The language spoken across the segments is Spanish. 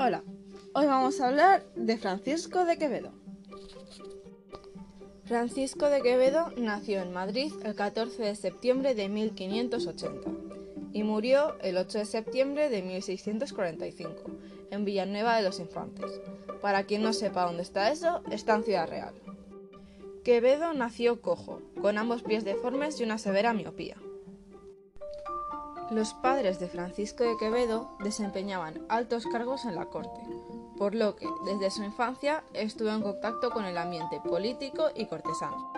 Hola, hoy vamos a hablar de Francisco de Quevedo. Francisco de Quevedo nació en Madrid el 14 de septiembre de 1580 y murió el 8 de septiembre de 1645 en Villanueva de los Infantes. Para quien no sepa dónde está eso, está en Ciudad Real. Quevedo nació cojo, con ambos pies deformes y una severa miopía. Los padres de Francisco de Quevedo desempeñaban altos cargos en la corte, por lo que desde su infancia estuvo en contacto con el ambiente político y cortesano.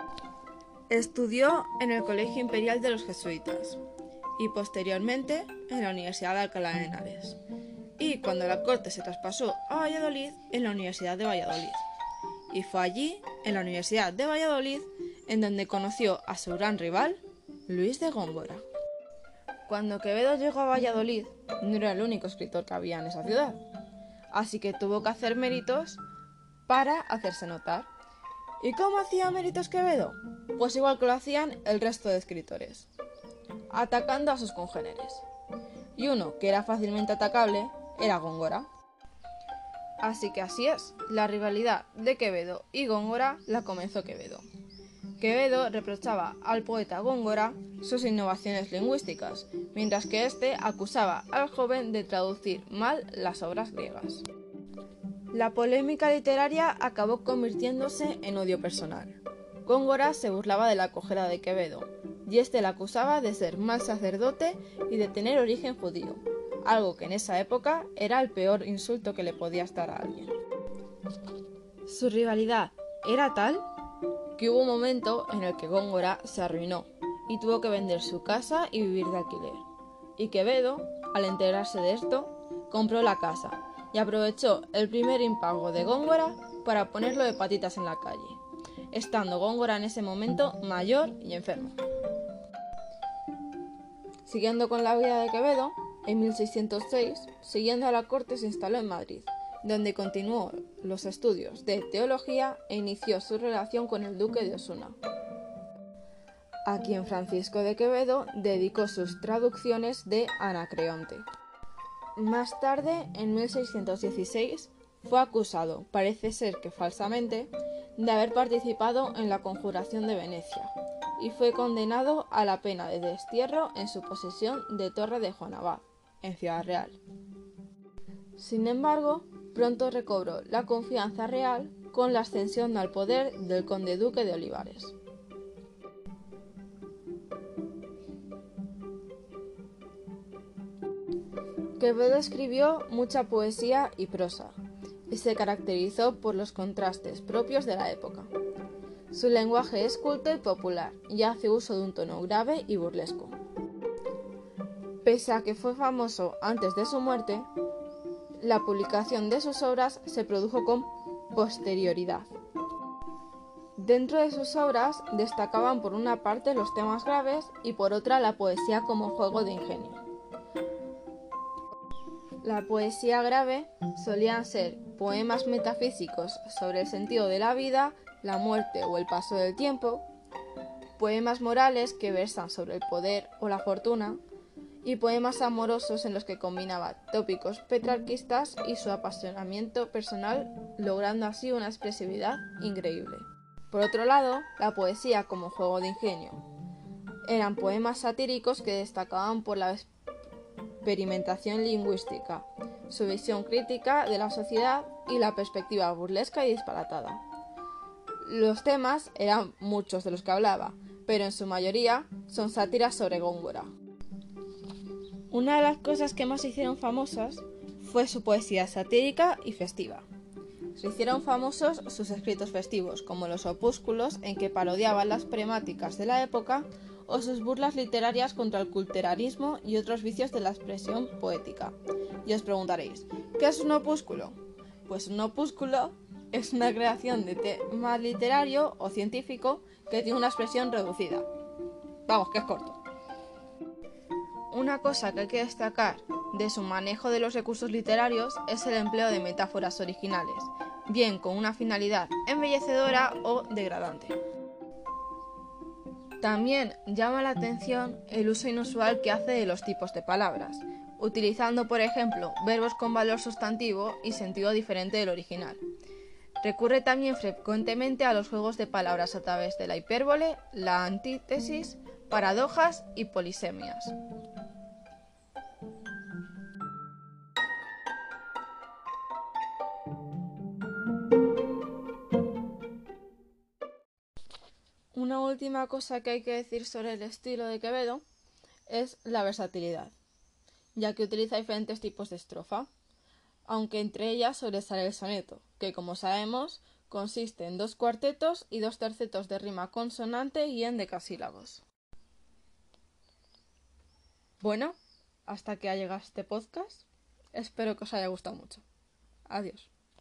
Estudió en el Colegio Imperial de los Jesuitas y posteriormente en la Universidad de Alcalá de Henares. Y cuando la corte se traspasó a Valladolid, en la Universidad de Valladolid. Y fue allí, en la Universidad de Valladolid, en donde conoció a su gran rival, Luis de Góngora. Cuando Quevedo llegó a Valladolid, no era el único escritor que había en esa ciudad, así que tuvo que hacer méritos para hacerse notar. ¿Y cómo hacía méritos Quevedo? Pues igual que lo hacían el resto de escritores, atacando a sus congéneres. Y uno que era fácilmente atacable era Góngora. Así que así es, la rivalidad de Quevedo y Góngora la comenzó Quevedo. Quevedo reprochaba al poeta Góngora sus innovaciones lingüísticas, mientras que éste acusaba al joven de traducir mal las obras griegas. La polémica literaria acabó convirtiéndose en odio personal. Góngora se burlaba de la cojera de Quevedo, y éste la acusaba de ser mal sacerdote y de tener origen judío, algo que en esa época era el peor insulto que le podía estar a alguien. Su rivalidad era tal que hubo un momento en el que Góngora se arruinó y tuvo que vender su casa y vivir de alquiler. Y Quevedo, al enterarse de esto, compró la casa y aprovechó el primer impago de Góngora para ponerlo de patitas en la calle, estando Góngora en ese momento mayor y enfermo. Siguiendo con la vida de Quevedo, en 1606, siguiendo a la corte, se instaló en Madrid donde continuó los estudios de teología e inició su relación con el duque de Osuna, a quien Francisco de Quevedo dedicó sus traducciones de Anacreonte. Más tarde, en 1616, fue acusado, parece ser que falsamente, de haber participado en la conjuración de Venecia y fue condenado a la pena de destierro en su posesión de Torre de Juan Abad, en Ciudad Real. Sin embargo, pronto recobró la confianza real con la ascensión al poder del conde duque de Olivares. Quevedo escribió mucha poesía y prosa y se caracterizó por los contrastes propios de la época. Su lenguaje es culto y popular y hace uso de un tono grave y burlesco. Pese a que fue famoso antes de su muerte, la publicación de sus obras se produjo con posterioridad. Dentro de sus obras destacaban por una parte los temas graves y por otra la poesía como juego de ingenio. La poesía grave solían ser poemas metafísicos sobre el sentido de la vida, la muerte o el paso del tiempo, poemas morales que versan sobre el poder o la fortuna, y poemas amorosos en los que combinaba tópicos petrarquistas y su apasionamiento personal, logrando así una expresividad increíble. Por otro lado, la poesía como juego de ingenio. Eran poemas satíricos que destacaban por la experimentación lingüística, su visión crítica de la sociedad y la perspectiva burlesca y disparatada. Los temas eran muchos de los que hablaba, pero en su mayoría son sátiras sobre Góngora. Una de las cosas que más hicieron famosas fue su poesía satírica y festiva. Se hicieron famosos sus escritos festivos, como los opúsculos en que parodiaban las premáticas de la época o sus burlas literarias contra el culterarismo y otros vicios de la expresión poética. Y os preguntaréis, ¿qué es un opúsculo? Pues un opúsculo es una creación de tema literario o científico que tiene una expresión reducida. Vamos, que es corto. Una cosa que hay que destacar de su manejo de los recursos literarios es el empleo de metáforas originales, bien con una finalidad embellecedora o degradante. También llama la atención el uso inusual que hace de los tipos de palabras, utilizando, por ejemplo, verbos con valor sustantivo y sentido diferente del original. Recurre también frecuentemente a los juegos de palabras a través de la hipérbole, la antítesis, paradojas y polisemias. Última cosa que hay que decir sobre el estilo de Quevedo es la versatilidad, ya que utiliza diferentes tipos de estrofa, aunque entre ellas sobresale el soneto, que como sabemos consiste en dos cuartetos y dos tercetos de rima consonante y en decasílabos. Bueno, hasta que ha llegado este podcast, espero que os haya gustado mucho. Adiós.